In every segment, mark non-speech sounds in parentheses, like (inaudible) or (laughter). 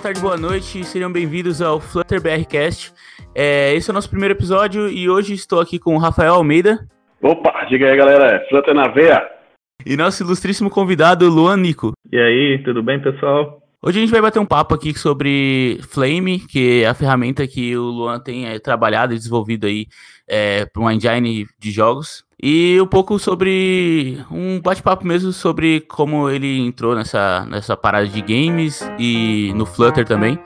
boa tarde, boa noite. Sejam bem-vindos ao Flutter BRcast. É, esse é o nosso primeiro episódio e hoje estou aqui com o Rafael Almeida. Opa, diga aí, galera. É Flutter na veia. E nosso ilustríssimo convidado, Luan Nico. E aí, tudo bem, pessoal? Hoje a gente vai bater um papo aqui sobre Flame, que é a ferramenta que o Luan tem é, trabalhado e desenvolvido aí é, para uma engine de jogos. E um pouco sobre um bate-papo mesmo sobre como ele entrou nessa, nessa parada de games e no Flutter também.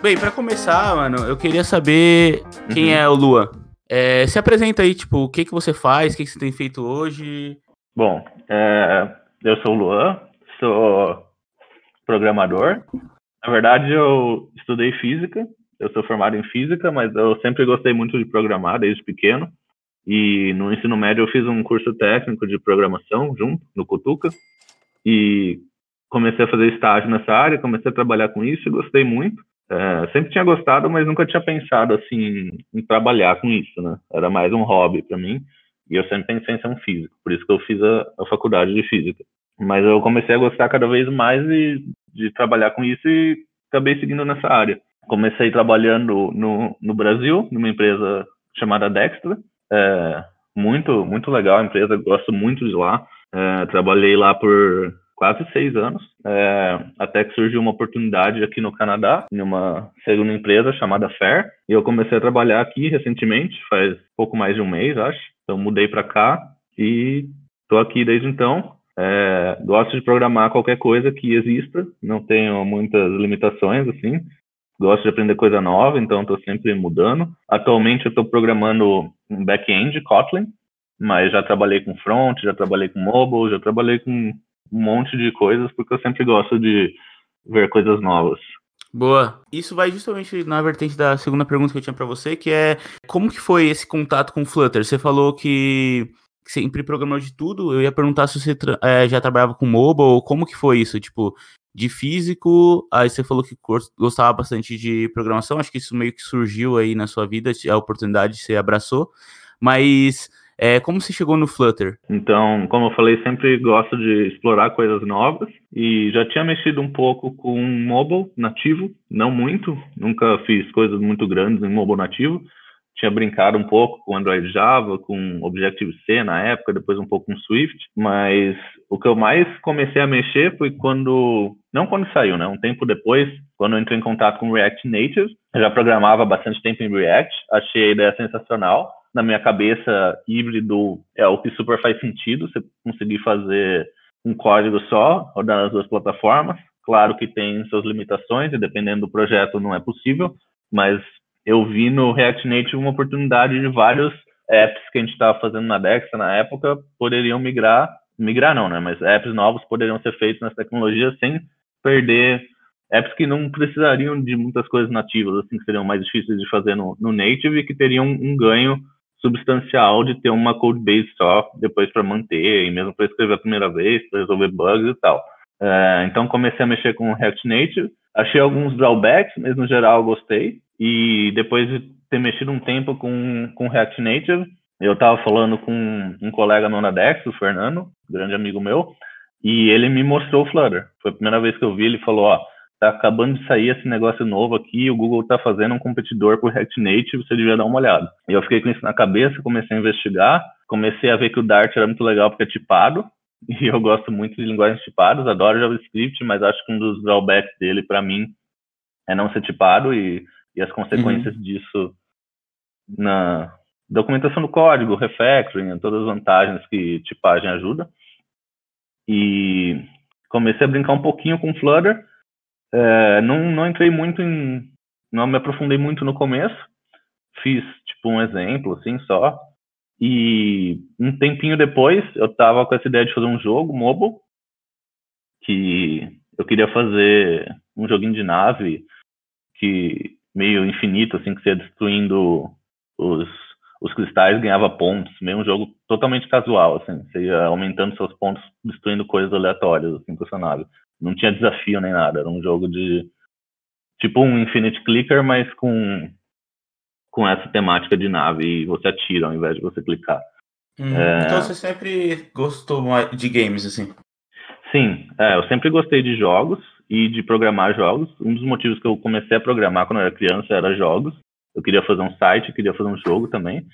Bem, para começar, mano, eu queria saber quem uhum. é o Luan. É, se apresenta aí, tipo, o que, que você faz, o que, que você tem feito hoje? Bom, é, eu sou o Luan, sou programador. Na verdade, eu estudei física, eu sou formado em física, mas eu sempre gostei muito de programar desde pequeno. E no ensino médio eu fiz um curso técnico de programação junto, no Cutuca. E comecei a fazer estágio nessa área, comecei a trabalhar com isso e gostei muito. É, sempre tinha gostado, mas nunca tinha pensado assim em trabalhar com isso, né? Era mais um hobby para mim. E eu sempre pensei em ser um físico, por isso que eu fiz a, a faculdade de física. Mas eu comecei a gostar cada vez mais de, de trabalhar com isso e acabei seguindo nessa área. Comecei trabalhando no, no Brasil, numa empresa chamada Dextra. É, muito, muito legal a empresa, gosto muito de lá. É, trabalhei lá por quase seis anos, é, até que surgiu uma oportunidade aqui no Canadá, em uma segunda empresa chamada Fair, e eu comecei a trabalhar aqui recentemente, faz pouco mais de um mês, acho. Então mudei para cá e estou aqui desde então. É, gosto de programar qualquer coisa que exista, não tenho muitas limitações assim. Gosto de aprender coisa nova, então estou sempre mudando. Atualmente eu estou programando um back-end Kotlin, mas já trabalhei com front, já trabalhei com mobile, já trabalhei com um monte de coisas, porque eu sempre gosto de ver coisas novas. Boa. Isso vai justamente na vertente da segunda pergunta que eu tinha para você, que é como que foi esse contato com o Flutter? Você falou que sempre programou de tudo. Eu ia perguntar se você é, já trabalhava com mobile, como que foi isso? Tipo, de físico, aí você falou que gostava bastante de programação, acho que isso meio que surgiu aí na sua vida, a oportunidade você abraçou, mas é, como você chegou no Flutter? Então, como eu falei, sempre gosto de explorar coisas novas e já tinha mexido um pouco com mobile nativo, não muito, nunca fiz coisas muito grandes em mobile nativo. Tinha brincado um pouco com Android Java, com Objective-C na época, depois um pouco com Swift, mas o que eu mais comecei a mexer foi quando, não quando saiu, né, um tempo depois, quando eu entrei em contato com React Native. Eu já programava bastante tempo em React, achei a ideia sensacional na minha cabeça, híbrido é o que super faz sentido, você conseguir fazer um código só, rodar nas duas plataformas. Claro que tem suas limitações, e dependendo do projeto não é possível, mas eu vi no React Native uma oportunidade de vários apps que a gente estava fazendo na Dexa na época poderiam migrar, migrar não, né? Mas apps novos poderiam ser feitos nessa tecnologia sem perder apps que não precisariam de muitas coisas nativas, assim, que seriam mais difíceis de fazer no, no native e que teriam um ganho substancial de ter uma code base só depois para manter, e mesmo para escrever a primeira vez, para resolver bugs e tal. É, então comecei a mexer com React Native, achei alguns drawbacks, mas no geral gostei. E depois de ter mexido um tempo com, com React Native, eu estava falando com um colega meu na Dex, o Fernando, grande amigo meu, e ele me mostrou o Flutter. Foi a primeira vez que eu vi, ele falou, ó, tá acabando de sair esse negócio novo aqui, o Google tá fazendo um competidor por React Native, você devia dar uma olhada. E eu fiquei com isso na cabeça, comecei a investigar, comecei a ver que o Dart era muito legal porque é tipado, (laughs) e eu gosto muito de linguagens tipadas, adoro JavaScript, mas acho que um dos drawbacks dele, para mim, é não ser tipado e, e as consequências uhum. disso na documentação do código, refactoring, todas as vantagens que tipagem ajuda. E comecei a brincar um pouquinho com Flutter, é, não, não entrei muito em. Não me aprofundei muito no começo. Fiz, tipo, um exemplo, assim, só. E um tempinho depois, eu tava com essa ideia de fazer um jogo mobile. Que eu queria fazer um joguinho de nave que meio infinito, assim, que você ia destruindo os, os cristais, ganhava pontos. Meio um jogo totalmente casual, assim. Você ia aumentando seus pontos, destruindo coisas aleatórias, assim, com a sua nave. Não tinha desafio nem nada, era um jogo de tipo um Infinite Clicker, mas com com essa temática de nave e você atira ao invés de você clicar. Hum, é... Então você sempre gostou de games, assim? Sim, é, eu sempre gostei de jogos e de programar jogos. Um dos motivos que eu comecei a programar quando eu era criança era jogos. Eu queria fazer um site, queria fazer um jogo também.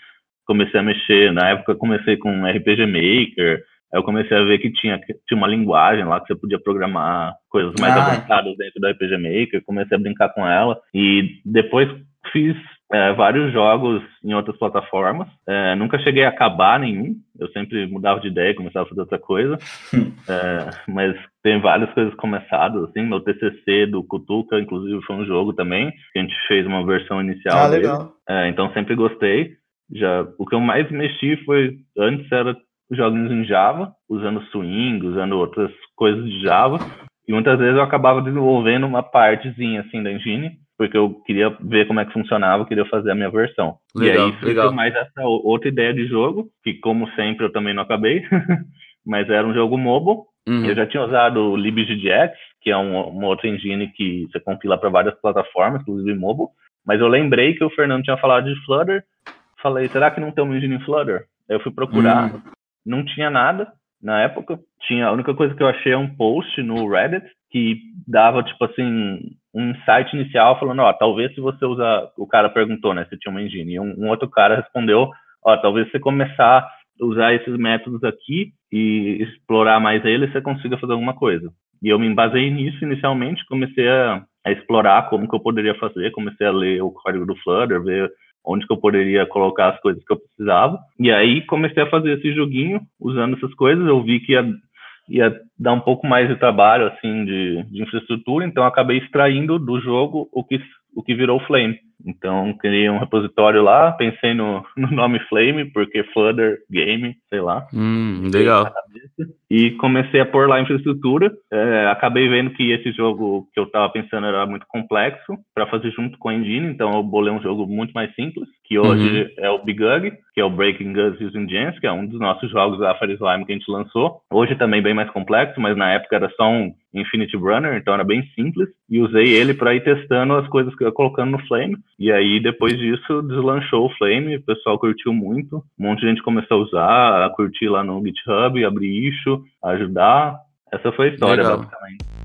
Comecei a mexer, na época comecei com RPG Maker, eu comecei a ver que tinha, tinha uma linguagem lá que você podia programar coisas mais ah, avançadas dentro do RPG Maker, comecei a brincar com ela e depois fiz é, vários jogos em outras plataformas. É, nunca cheguei a acabar nenhum, eu sempre mudava de ideia, começava a fazer outra coisa. (laughs) é, mas tem várias coisas começadas, assim. Meu TCC do Kutuka, inclusive, foi um jogo também, que a gente fez uma versão inicial ah, dele. Legal. É, então sempre gostei. Já, o que eu mais mexi foi, antes era joguinhos em Java, usando Swing, usando outras coisas de Java. E muitas vezes eu acabava desenvolvendo uma partezinha assim da engine, porque eu queria ver como é que funcionava, eu queria fazer a minha versão. Legal, e aí legal. mais essa outra ideia de jogo, que como sempre eu também não acabei, (laughs) mas era um jogo mobile. Uhum. Eu já tinha usado o libgdx, que é um, uma outra engine que você compila para várias plataformas, inclusive mobile. Mas eu lembrei que o Fernando tinha falado de Flutter. Falei, será que não tem uma engine em Flutter? Aí eu fui procurar. Uhum não tinha nada na época. Tinha a única coisa que eu achei é um post no Reddit que dava tipo assim um site inicial falando, ó, talvez se você usar, o cara perguntou, né, se tinha uma engine, e um, um outro cara respondeu, ó, talvez você começar a usar esses métodos aqui e explorar mais eles, você consiga fazer alguma coisa. E eu me embasei nisso inicialmente, comecei a, a explorar como que eu poderia fazer, comecei a ler o código do Flutter, ver onde que eu poderia colocar as coisas que eu precisava. E aí comecei a fazer esse joguinho usando essas coisas. Eu vi que ia, ia dar um pouco mais de trabalho assim de, de infraestrutura, então acabei extraindo do jogo o que o que virou Flame. Então, criei um repositório lá, pensei no, (laughs) no nome Flame, porque Flutter Game, sei lá. Hum, legal. E comecei a pôr lá a infraestrutura. É, acabei vendo que esse jogo que eu estava pensando era muito complexo para fazer junto com a engine, então eu bolei um jogo muito mais simples, que hoje uhum. é o Bigug, que é o Breaking Guns Using Gens, que é um dos nossos jogos da Fire Slime que a gente lançou. Hoje também bem mais complexo, mas na época era só um Infinity Runner, então era bem simples, e usei ele para ir testando as coisas que eu ia colocando no Flame. E aí, depois disso, deslanchou o Flame, o pessoal curtiu muito, um monte de gente começou a usar, a curtir lá no GitHub, abrir issue, ajudar. Essa foi a história, Legal. basicamente.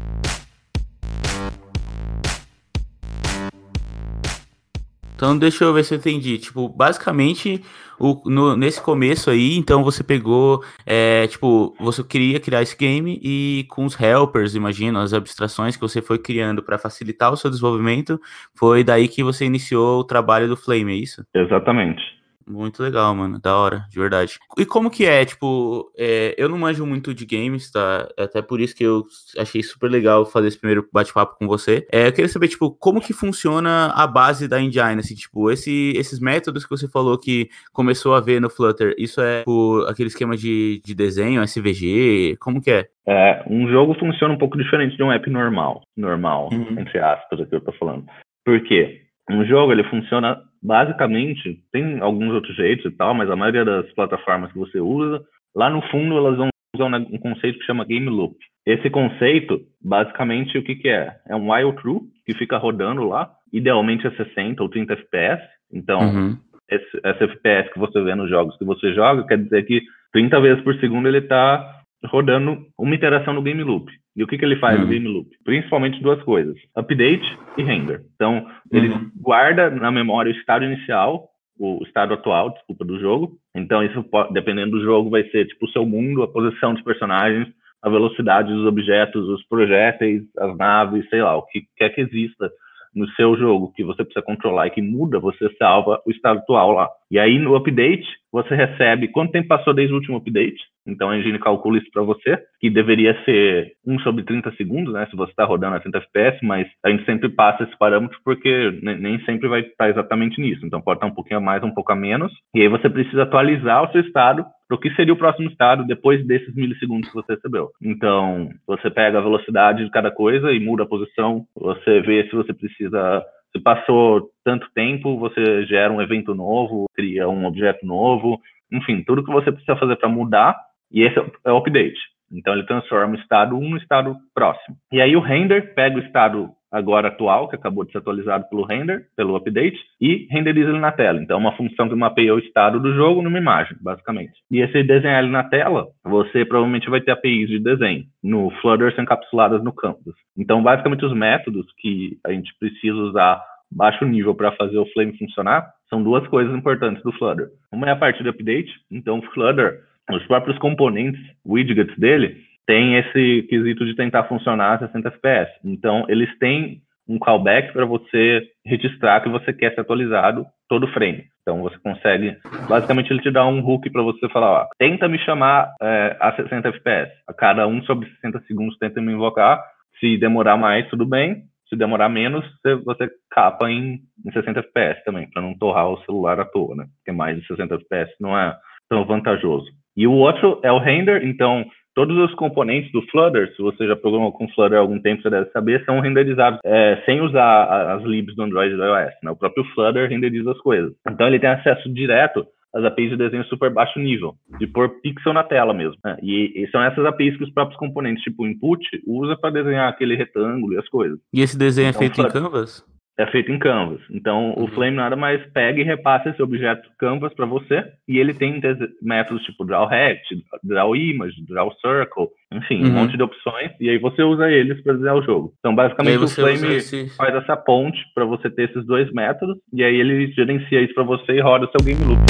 Então, deixa eu ver se eu entendi. Tipo, basicamente, o, no, nesse começo aí, então você pegou, é, tipo, você queria criar esse game e com os helpers, imagino, as abstrações que você foi criando para facilitar o seu desenvolvimento, foi daí que você iniciou o trabalho do Flame, é isso? Exatamente. Muito legal, mano. Da hora, de verdade. E como que é? Tipo, é, eu não manjo muito de games, tá? É até por isso que eu achei super legal fazer esse primeiro bate-papo com você. É, eu queria saber, tipo, como que funciona a base da engine, assim, tipo, esse, esses métodos que você falou que começou a ver no Flutter, isso é tipo, aquele esquema de, de desenho, SVG, como que é? É, um jogo funciona um pouco diferente de um app normal, normal, uhum. entre aspas, aqui eu tô falando. Por quê? Um jogo, ele funciona basicamente, tem alguns outros jeitos e tal, mas a maioria das plataformas que você usa, lá no fundo elas vão usar um conceito que chama game loop. Esse conceito, basicamente, o que, que é? É um while true que fica rodando lá, idealmente a 60 ou 30 FPS. Então, uhum. esse, esse FPS que você vê nos jogos que você joga, quer dizer que 30 vezes por segundo ele está rodando uma iteração no game loop. E o que, que ele faz uhum. no game loop? Principalmente duas coisas: update e render. Então, ele uhum. guarda na memória o estado inicial, o estado atual, desculpa, do jogo. Então, isso pode, dependendo do jogo, vai ser tipo o seu mundo, a posição dos personagens, a velocidade dos objetos, os projéteis, as naves, sei lá, o que quer que exista no seu jogo que você precisa controlar e que muda, você salva o estado atual lá. E aí no update, você recebe quanto tempo passou desde o último update. Então a engine calcula isso para você, que deveria ser 1 sobre 30 segundos, né? Se você está rodando a 30 FPS, mas a gente sempre passa esse parâmetro porque nem sempre vai estar exatamente nisso. Então pode estar um pouquinho a mais, um pouco a menos. E aí você precisa atualizar o seu estado para o que seria o próximo estado depois desses milissegundos que você recebeu. Então você pega a velocidade de cada coisa e muda a posição. Você vê se você precisa se passou tanto tempo, você gera um evento novo, cria um objeto novo, enfim, tudo que você precisa fazer para mudar, e esse é o update. Então ele transforma o estado 1 no estado próximo. E aí o render pega o estado agora atual, que acabou de ser atualizado pelo render, pelo update, e renderiza ele na tela. Então, é uma função que mapeia o estado do jogo numa imagem, basicamente. E esse desenhar ele na tela, você provavelmente vai ter APIs de desenho. No Flutter são encapsuladas no campus. Então, basicamente, os métodos que a gente precisa usar baixo nível para fazer o Flame funcionar são duas coisas importantes do Flutter. Uma é a parte de update. Então, o Flutter, os próprios componentes, widgets dele, tem esse quesito de tentar funcionar a 60 FPS. Então, eles têm um callback para você registrar que você quer ser atualizado todo frame. Então, você consegue, basicamente, ele te dá um hook para você falar, ó, tenta me chamar é, a 60 FPS. A cada um sobre 60 segundos tenta me invocar. Se demorar mais, tudo bem. Se demorar menos, você, capa em, em 60 FPS também, para não torrar o celular à toa, né? Porque mais de 60 FPS não é tão vantajoso. E o outro é o render, então Todos os componentes do Flutter, se você já programou com Flutter há algum tempo, você deve saber, são renderizados é, sem usar as libs do Android e do iOS. Né? O próprio Flutter renderiza as coisas. Então ele tem acesso direto às APIs de desenho super baixo nível, de pôr pixel na tela mesmo. Né? E, e, são essas APIs que os próprios componentes, tipo input, usa para desenhar aquele retângulo e as coisas. E esse desenho é então, é feito Flutter... em Canvas? É feito em Canvas. Então, uhum. o Flame nada mais pega e repassa esse objeto Canvas para você, e ele tem métodos tipo Draw Rect, Draw Image, Draw Circle, enfim, uhum. um monte de opções, e aí você usa eles para desenhar o jogo. Então, basicamente, o Flame esse... faz essa ponte para você ter esses dois métodos, e aí ele gerencia isso para você e roda o seu game loop.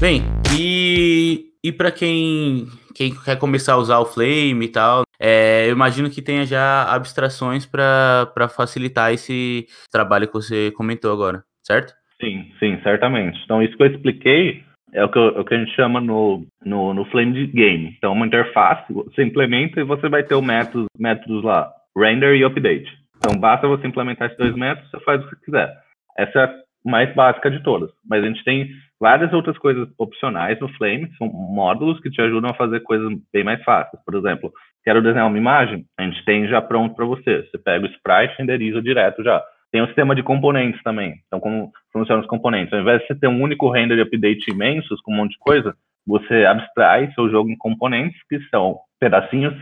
Bem, e, e para quem, quem quer começar a usar o Flame e tal, é, eu imagino que tenha já abstrações para facilitar esse trabalho que você comentou agora, certo? Sim, sim, certamente. Então, isso que eu expliquei é o que, é o que a gente chama no, no, no Flame Game. Então, uma interface, você implementa e você vai ter o método, métodos lá, render e update. Então, basta você implementar esses dois métodos, você faz o que quiser. Essa é a mais básica de todas. Mas a gente tem várias outras coisas opcionais no Flame, são módulos que te ajudam a fazer coisas bem mais fáceis. Por exemplo, Quero desenhar uma imagem? A gente tem já pronto para você. Você pega o sprite renderiza direto já. Tem o sistema de componentes também. Então, como funcionam os componentes? Ao invés de você ter um único render e update imensos com um monte de coisa, você abstrai seu jogo em componentes, que são pedacinhos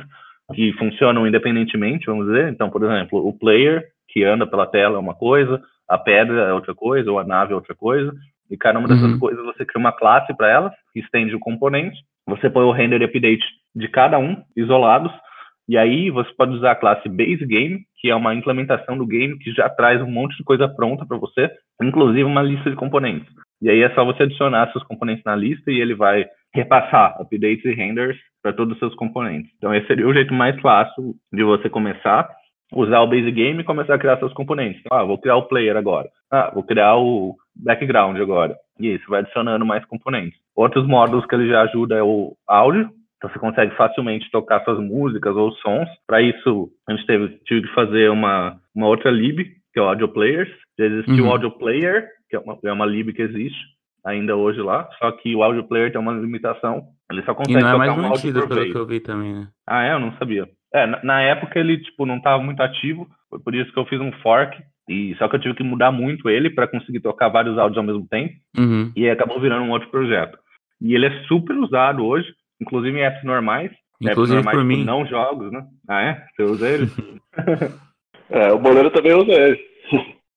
que funcionam independentemente, vamos dizer. Então, por exemplo, o player que anda pela tela é uma coisa, a pedra é outra coisa, ou a nave é outra coisa. E cada uma dessas uhum. coisas você cria uma classe para elas, que estende o componente. Você põe o render update de cada um, isolados, e aí você pode usar a classe Base Game, que é uma implementação do game que já traz um monte de coisa pronta para você, inclusive uma lista de componentes. E aí é só você adicionar seus componentes na lista e ele vai repassar updates e renders para todos os seus componentes. Então esse seria o jeito mais fácil de você começar, usar o Base Game e começar a criar seus componentes. Ah, vou criar o player agora. Ah, vou criar o background agora. E isso vai adicionando mais componentes. Outros módulos que ele já ajuda é o áudio, então você consegue facilmente tocar suas músicas ou sons. Para isso, a gente teve, tive que fazer uma, uma outra lib, que é o Audio Players. Já existiu uhum. o Audio Player, que é uma, é uma lib que existe ainda hoje lá, só que o Audio Player tem uma limitação. Ele só consegue e não é mais um mantido, pelo que eu vi também, né? Ah, é? Eu não sabia. É, na, na época ele, tipo, não estava muito ativo, foi por isso que eu fiz um fork e só que eu tive que mudar muito ele para conseguir tocar vários áudios ao mesmo tempo. Uhum. E acabou virando um outro projeto. E ele é super usado hoje inclusive em apps normais. Inclusive apps normais, por mim. Não jogos, né? Ah, é? Você usa ele? (laughs) é, o Boleiro também usa ele.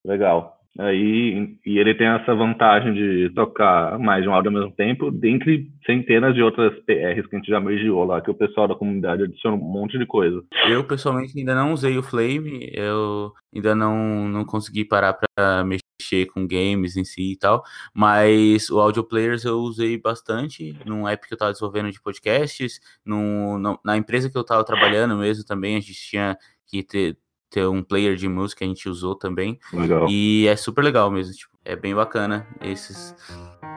Legal. Aí, e ele tem essa vantagem de tocar mais de um áudio ao mesmo tempo, dentre centenas de outras PRs que a gente já mergiou lá, que o pessoal da comunidade adiciona um monte de coisa. Eu, pessoalmente, ainda não usei o Flame, eu ainda não, não consegui parar para mexer com games em si e tal, mas o Audio Players eu usei bastante num app que eu estava desenvolvendo de podcasts, no, na empresa que eu estava trabalhando mesmo também, a gente tinha que ter ter um player de música, a gente usou também. Legal. E é super legal mesmo, tipo, é bem bacana esses,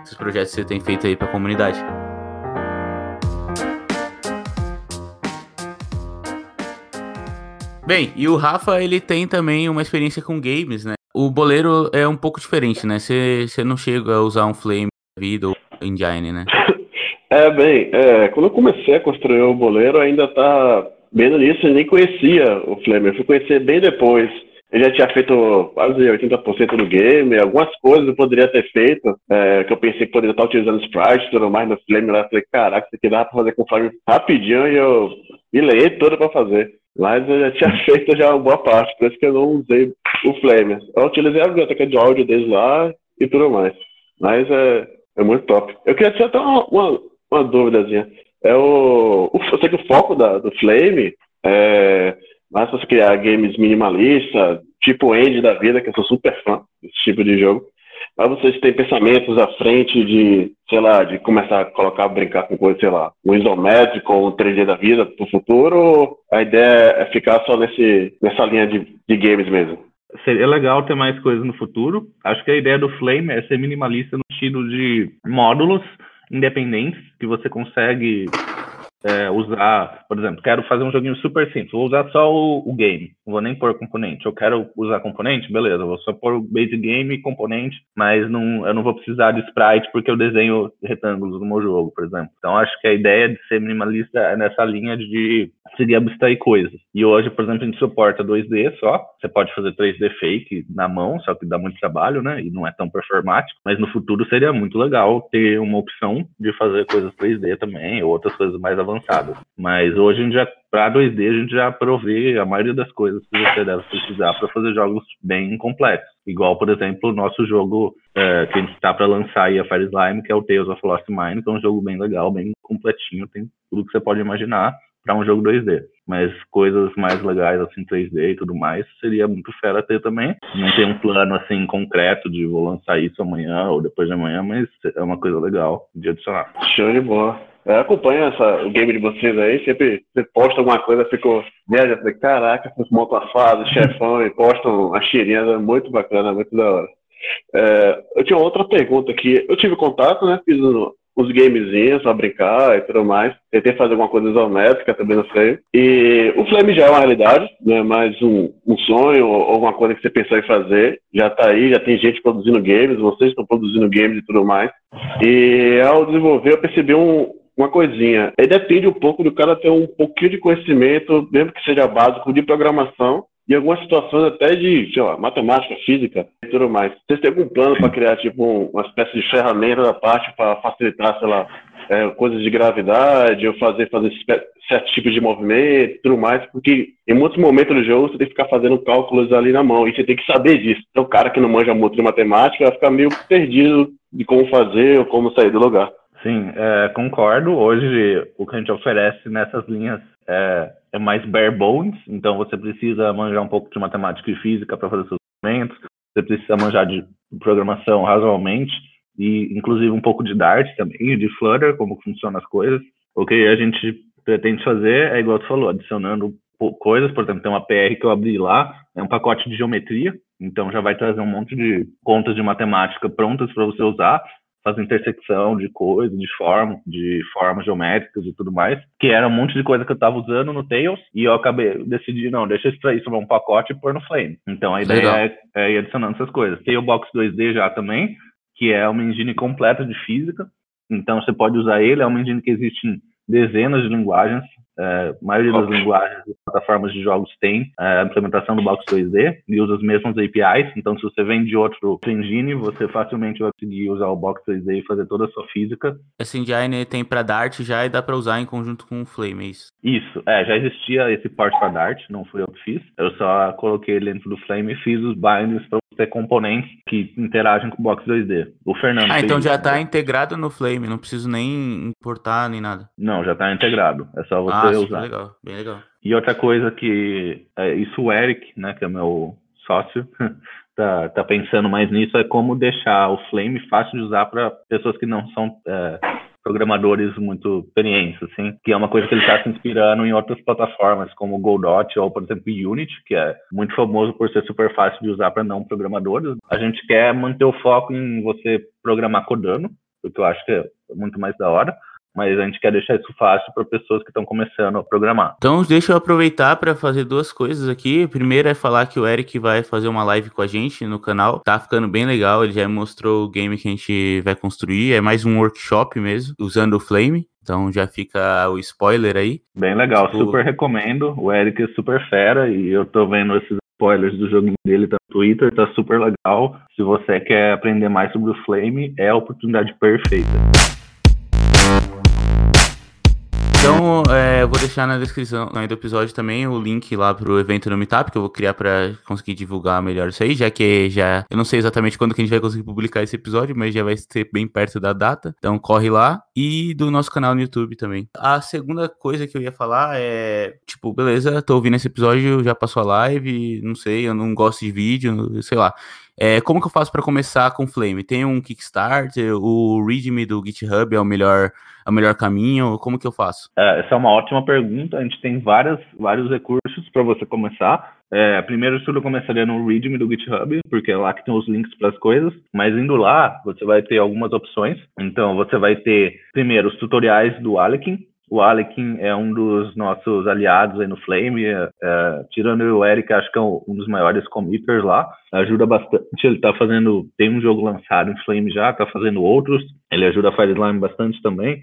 esses projetos que você tem feito aí para a comunidade. Bem, e o Rafa, ele tem também uma experiência com games, né? O Boleiro é um pouco diferente, né? Você, você não chega a usar um Flame vida ou Engine, né? (laughs) É, bem, é, quando eu comecei a construir o Boleiro, ainda tá bem no início, eu nem conhecia o Flame, eu fui conhecer bem depois. Eu já tinha feito quase 80% do game, algumas coisas eu poderia ter feito, é, que eu pensei que poderia estar utilizando Sprite tudo mais no Flame lá. Eu falei, caraca, isso aqui dá pra fazer com o Flame rapidinho e eu me leei toda pra fazer. Mas eu já tinha (laughs) feito já uma boa parte, por isso que eu não usei o Flame. Eu utilizei a biblioteca de áudio deles lá e tudo mais. Mas é, é muito top. Eu queria ter até uma, uma, uma dúvidazinha. É o, eu sei que o foco da, do Flame é mais você criar games minimalistas, tipo End da vida, que eu sou super fã desse tipo de jogo. Mas vocês têm pensamentos à frente de, sei lá, de começar a colocar, brincar com coisa, sei lá, um isométrico ou um 3D da vida pro futuro, ou a ideia é ficar só nesse, nessa linha de, de games mesmo? Seria legal ter mais coisas no futuro. Acho que a ideia do Flame é ser minimalista no sentido de módulos independentes que você consegue é, usar, por exemplo, quero fazer um joguinho super simples, vou usar só o, o, game, não vou nem pôr componente. Eu quero usar componente, beleza, vou só pôr o base game e componente, mas não, eu não vou precisar de sprite porque eu desenho retângulos no meu jogo, por exemplo. Então acho que a ideia de ser minimalista é nessa linha de conseguir abstrair coisas. E hoje, por exemplo, a gente suporta 2D só, você pode fazer 3D fake na mão, só que dá muito trabalho, né? E não é tão performático, mas no futuro seria muito legal ter uma opção de fazer coisas 3D também, ou outras coisas mais avançadas. Mas hoje a gente já para 2D a gente já provê a maioria das coisas que você deve precisar para fazer jogos bem complexos. Igual, por exemplo, o nosso jogo é, que a gente está para lançar aí, a Fire Slime, que é o Tales of Lost Mine, que é um jogo bem legal, bem completinho, tem tudo que você pode imaginar para um jogo 2D. Mas coisas mais legais, assim, 3D e tudo mais, seria muito fera ter também. Não tem um plano, assim, concreto de vou lançar isso amanhã ou depois de amanhã, mas é uma coisa legal de adicionar. Show de bola. Eu acompanho essa, o game de vocês aí, sempre você posta alguma coisa, ficou viaja, falei, caraca, montam a fase, chefão, e postam as tirinhas, é muito bacana, muito da hora. É, eu tinha outra pergunta aqui, eu tive contato, né, fiz uns gamezinhos pra brincar e tudo mais. Tentei fazer alguma coisa isométrica também no Flame. E o Flame já é uma realidade, não é mais um, um sonho ou alguma coisa que você pensou em fazer. Já tá aí, já tem gente produzindo games, vocês estão produzindo games e tudo mais. E ao desenvolver, eu percebi um, uma coisinha. Aí depende um pouco do cara ter um pouquinho de conhecimento, mesmo que seja básico, de programação em algumas situações até de, sei lá, matemática, física e tudo mais. Vocês têm algum plano para criar, tipo, uma espécie de ferramenta da parte para facilitar, sei lá, é, coisas de gravidade, ou fazer, fazer certos tipos de movimento e tudo mais, porque em muitos momentos do jogo você tem que ficar fazendo cálculos ali na mão, e você tem que saber disso. Então o cara que não manja muito de matemática vai ficar meio perdido de como fazer ou como sair do lugar. Sim, é, concordo. Hoje o que a gente oferece nessas linhas é, é, mais bare bones, então você precisa manjar um pouco de matemática e física para fazer seus movimentos, você precisa manjar de programação razoavelmente, e inclusive um pouco de Dart também, de Flutter, como funcionam as coisas. O que a gente pretende fazer é igual tu falou, adicionando coisas, por exemplo, tem uma PR que eu abri lá, é um pacote de geometria, então já vai trazer um monte de contas de matemática prontas para você usar, faz intersecção de coisas, de forma, de formas geométricas e tudo mais, que era um monte de coisa que eu estava usando no Tails, e eu acabei, decidi, não, deixa eu extrair sobre um pacote e pôr no Flame. Então a ideia é, é, ir adicionando essas coisas. Tem o Box 2D já também, que é uma engine completa de física, então você pode usar ele, é uma engine que existe em dezenas de linguagens, é, a maioria das linguagens e plataformas de jogos tem é, a implementação do Box 2D e usa as mesmas APIs. Então, se você vem de outro engine, você facilmente vai conseguir usar o Box 2D e fazer toda a sua física. Esse engine tem para Dart já e dá para usar em conjunto com o Flame, é isso? Isso, é, já existia esse port para Dart, não fui eu que fiz. Eu só coloquei ele dentro do Flame e fiz os bindings para ter componentes que interagem com o Box 2D. O Fernando. Ah, então já está integrado no Flame, não preciso nem importar nem nada. Não, já está integrado. É só você ah, usar. Legal, bem legal. E outra coisa que é, isso o Eric, né, que é meu sócio, (laughs) tá, tá pensando mais nisso é como deixar o Flame fácil de usar para pessoas que não são é, programadores muito experientes, assim, que é uma coisa que ele está se inspirando em outras plataformas, como o Godot ou, por exemplo, Unity, que é muito famoso por ser super fácil de usar para não programadores. A gente quer manter o foco em você programar codando, porque eu acho que é muito mais da hora, mas a gente quer deixar isso fácil para pessoas que estão começando a programar. Então, deixa eu aproveitar para fazer duas coisas aqui. Primeiro é falar que o Eric vai fazer uma live com a gente no canal. Tá ficando bem legal, ele já mostrou o game que a gente vai construir. É mais um workshop mesmo, usando o Flame. Então já fica o spoiler aí. Bem legal, tipo... super recomendo. O Eric é super fera e eu tô vendo esses spoilers do joguinho dele tá no Twitter, tá super legal. Se você quer aprender mais sobre o Flame, é a oportunidade perfeita. Então, é, eu vou deixar na descrição aí do episódio também o link lá pro evento no Meetup, que eu vou criar para conseguir divulgar melhor isso aí, já que já. Eu não sei exatamente quando que a gente vai conseguir publicar esse episódio, mas já vai ser bem perto da data. Então, corre lá. E do nosso canal no YouTube também. A segunda coisa que eu ia falar é. Tipo, beleza, tô ouvindo esse episódio, já passou a live, não sei, eu não gosto de vídeo, sei lá. É, como que eu faço para começar com Flame? Tem um Kickstarter? O README do GitHub é o melhor, é o melhor caminho? Como que eu faço? É, essa é uma ótima pergunta. A gente tem várias, vários recursos para você começar. É, primeiro tudo começaria no README do GitHub, porque é lá que tem os links para as coisas. Mas indo lá, você vai ter algumas opções. Então, você vai ter, primeiro, os tutoriais do Alekin, o Alekin é um dos nossos aliados aí no Flame, é, é, tirando o Eric, acho que é um dos maiores committers lá, ajuda bastante, ele tá fazendo, tem um jogo lançado em Flame já, tá fazendo outros, ele ajuda a Fireslime bastante também,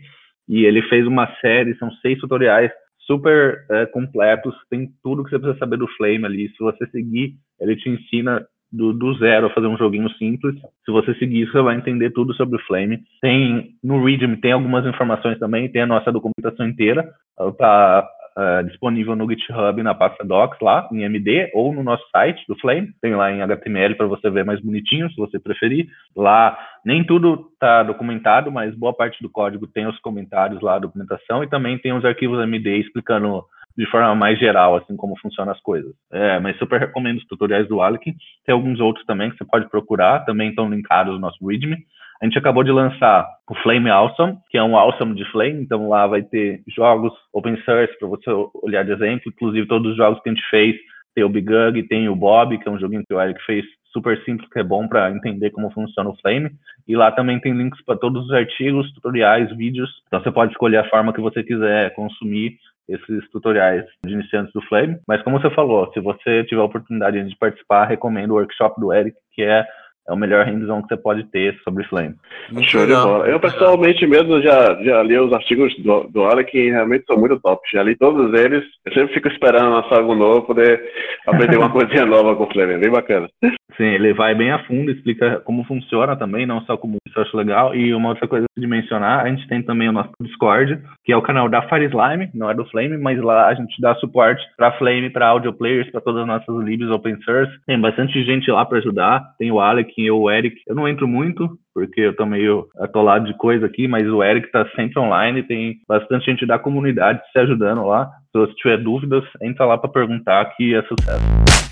e ele fez uma série, são seis tutoriais super é, completos, tem tudo que você precisa saber do Flame ali, se você seguir, ele te ensina do, do zero a fazer um joguinho simples. Se você seguir, você vai entender tudo sobre o Flame. Tem no Readme tem algumas informações também, tem a nossa documentação inteira. Tá uh, disponível no GitHub na pasta docs lá em MD ou no nosso site do Flame. Tem lá em HTML para você ver mais bonitinho, se você preferir. Lá nem tudo está documentado, mas boa parte do código tem os comentários lá, a documentação e também tem os arquivos MD explicando de forma mais geral, assim, como funcionam as coisas. É, mas super recomendo os tutoriais do Alec. Tem alguns outros também que você pode procurar, também estão linkados no nosso README. A gente acabou de lançar o Flame Awesome, que é um Awesome de Flame, então lá vai ter jogos open source para você olhar de exemplo, inclusive todos os jogos que a gente fez, tem o Bigug, tem o Bob, que é um joguinho que o Eric fez super simples, que é bom para entender como funciona o Flame. E lá também tem links para todos os artigos, tutoriais, vídeos. Então você pode escolher a forma que você quiser consumir esses tutoriais de iniciantes do Flame. Mas como você falou, se você tiver a oportunidade de participar, recomendo o workshop do Eric, que é é o melhor hands-on que você pode ter sobre Flame. Show de bola. Eu, pessoalmente mesmo, já, já li os artigos do, do Alec que realmente são muito top. Já li todos eles. Eu sempre fico esperando lançar algo novo, poder aprender uma (laughs) coisinha nova com o Flame. É bem bacana. Sim, ele vai bem a fundo, explica como funciona também, não só como isso eu acho legal. E uma outra coisa de mencionar, a gente tem também o nosso Discord, que é o canal da Fire Slime, não é do Flame, mas lá a gente dá suporte para Flame, para audio players, para todas as nossas libs open source. Tem bastante gente lá para ajudar. Tem o Alec e o Eric. Eu não entro muito, porque eu tô meio atolado de coisa aqui, mas o Eric tá sempre online, tem bastante gente da comunidade se ajudando lá. Se tiver dúvidas, entra lá para perguntar que é sucesso.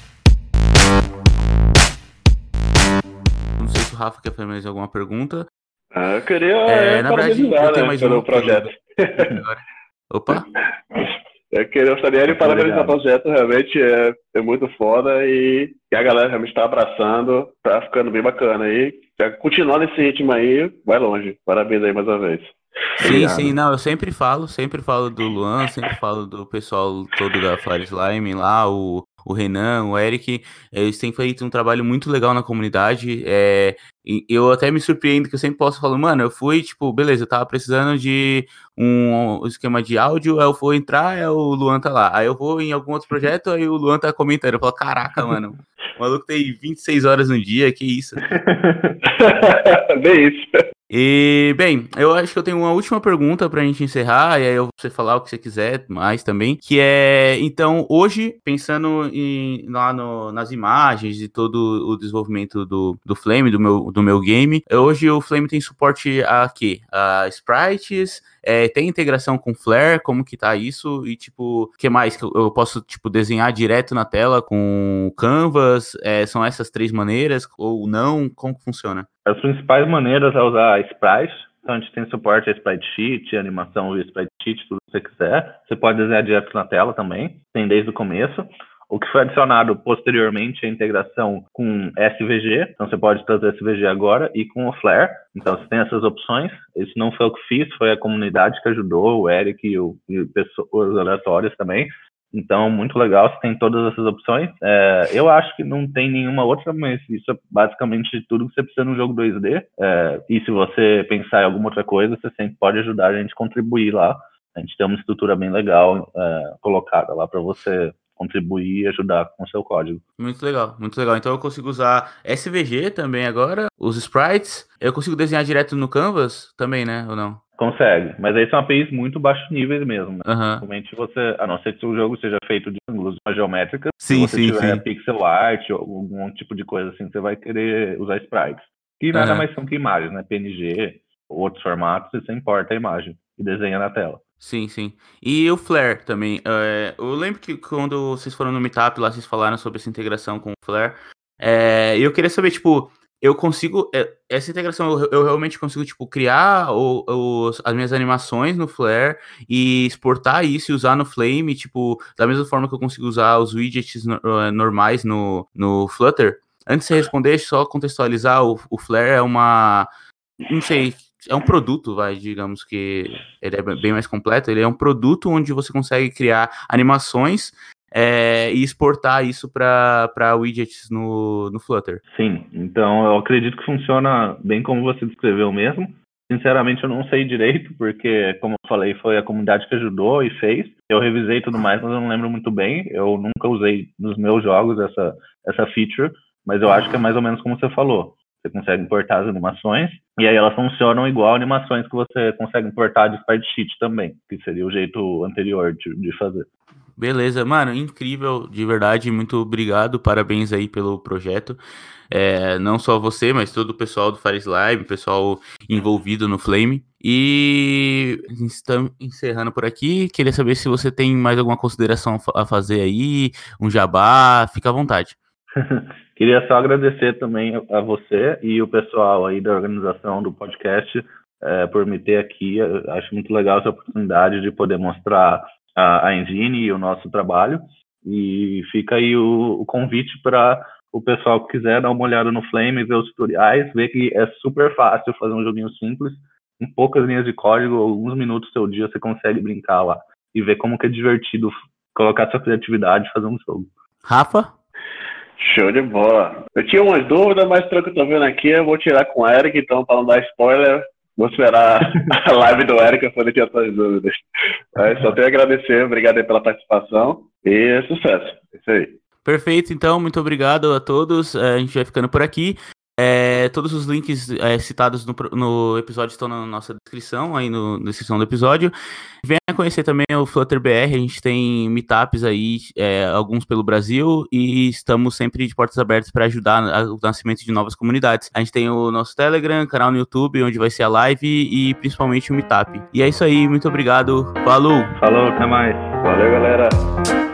Rafa quer fazer mais alguma pergunta. Ah, eu queria é, na verdade, eu tenho né, mais pelo um projeto. (laughs) Opa! Eu queria gostaria de parabenizar o projeto, realmente é, é muito foda e, e a galera realmente está abraçando, tá ficando bem bacana aí. Continuar nesse ritmo aí, vai longe. Parabéns aí mais uma vez. Sim, Obrigado. sim, não, eu sempre falo, sempre falo do Luan, sempre falo do pessoal todo da Fire Slime lá, o, o Renan, o Eric, eles têm feito um trabalho muito legal na comunidade. É, eu até me surpreendo que eu sempre posso falar, mano, eu fui, tipo, beleza, eu tava precisando de um esquema de áudio, aí eu vou entrar, aí o Luan tá lá. Aí eu vou em algum outro projeto, aí o Luan tá comentando. Eu falo, caraca, (laughs) mano, o maluco tem 26 horas no dia, que isso. (laughs) Bem isso. E, bem, eu acho que eu tenho uma última pergunta pra gente encerrar, e aí eu você falar o que você quiser mais também, que é, então, hoje, pensando em, lá no, nas imagens e todo o desenvolvimento do, do Flame, do meu, do meu game, hoje o Flame tem suporte a quê? A sprites, é, tem integração com Flare, como que tá isso? E, tipo, o que mais? Eu posso, tipo, desenhar direto na tela com Canvas? É, são essas três maneiras ou não? Como que funciona? As principais maneiras é usar Sprite. Então, a gente tem suporte a Sprite Sheet, animação via Sprite Sheet, tudo que você quiser. Você pode desenhar direto na tela também, tem desde o começo. O que foi adicionado posteriormente é a integração com SVG, então você pode trazer SVG agora, e com o Flare. Então você tem essas opções. Isso não foi eu que fiz, foi a comunidade que ajudou, o Eric e, o, e pessoas aleatórias também. Então, muito legal, você tem todas essas opções. É, eu acho que não tem nenhuma outra, mas isso é basicamente tudo que você precisa no jogo 2D. É, e se você pensar em alguma outra coisa, você sempre pode ajudar a gente a contribuir lá. A gente tem uma estrutura bem legal é, colocada lá para você contribuir e ajudar com o seu código. Muito legal, muito legal. Então eu consigo usar SVG também agora, os sprites. Eu consigo desenhar direto no Canvas também, né? Ou não? Consegue, mas aí são APIs muito baixos níveis mesmo. Né? Aham. Realmente você, a não ser que o jogo seja feito de ângulos geométricas, Sim, se você sim, tiver sim. pixel art ou algum tipo de coisa assim, você vai querer usar sprites. Que nada Aham. mais são que imagens, né? PNG ou outros formatos, e você importa a imagem e desenha na tela. Sim, sim. E o Flare também. é, eu lembro que quando vocês foram no Meetup lá, vocês falaram sobre essa integração com o Flare. É, e eu queria saber, tipo, eu consigo. é, essa integração eu, eu realmente consigo, tipo, criar o, os- as minhas animações no Flare e exportar isso e usar no Flame, tipo, da mesma forma que eu consigo usar os widgets no- eh, normais no, no Flutter. Antes de responder, só contextualizar, o, o Flare é uma. Não sei, é um produto, vai, digamos que ele é bem mais completo. Ele é um produto onde você consegue criar animações é, e exportar isso para widgets no, no Flutter. Sim, então eu acredito que funciona bem como você descreveu mesmo. Sinceramente, eu não sei direito, porque, como eu falei, foi a comunidade que ajudou e fez. Eu revisei tudo mais, mas eu não lembro muito bem. Eu nunca usei nos meus jogos essa, essa feature, mas eu acho que é mais ou menos como você falou. Você consegue importar as animações, e aí elas funcionam igual animações que você consegue importar de Spreadsheet também, que seria o jeito anterior de, de fazer. Beleza, mano, incrível, de verdade, muito obrigado, parabéns aí pelo projeto. É, não só você, mas todo o pessoal do Fares Live, pessoal envolvido no Flame. E estamos encerrando por aqui. Queria saber se você tem mais alguma consideração a fa- a fazer aí, um jabá, fica à vontade. (laughs) Queria só agradecer também a você e o pessoal aí da organização do podcast eh, por me ter aqui. Eu acho muito legal essa oportunidade de poder mostrar a, a engine e o nosso trabalho. E fica aí o, o convite para o pessoal que quiser dar uma olhada no Flame, ver os tutoriais, ver que é super fácil fazer um joguinho simples. Em poucas linhas de código, alguns minutos do seu dia, você consegue brincar lá e ver como que é divertido colocar sua criatividade e fazer um jogo. Rafa? Show de bola. Eu tinha umas dúvidas, mas pelo que eu tô vendo aqui, eu vou tirar com o Eric, então, para não dar spoiler, vou esperar (laughs) a live do Eric para tirar suas dúvidas. Mas só tenho a agradecer, obrigado pela participação e sucesso. É Isso aí. Perfeito, então, muito obrigado a todos. É, A gente vai ficando por aqui. É, todos os links é, citados no, no episódio estão na nossa descrição, aí no, na descrição do episódio. Venha conhecer também o Flutter BR, a gente tem meetups aí, é, alguns pelo Brasil, e estamos sempre de portas abertas para ajudar o nascimento de novas comunidades. A gente tem o nosso Telegram, canal no YouTube, onde vai ser a live e principalmente o meetup. E é isso aí, muito obrigado, falou! Falou, até mais. Valeu, galera.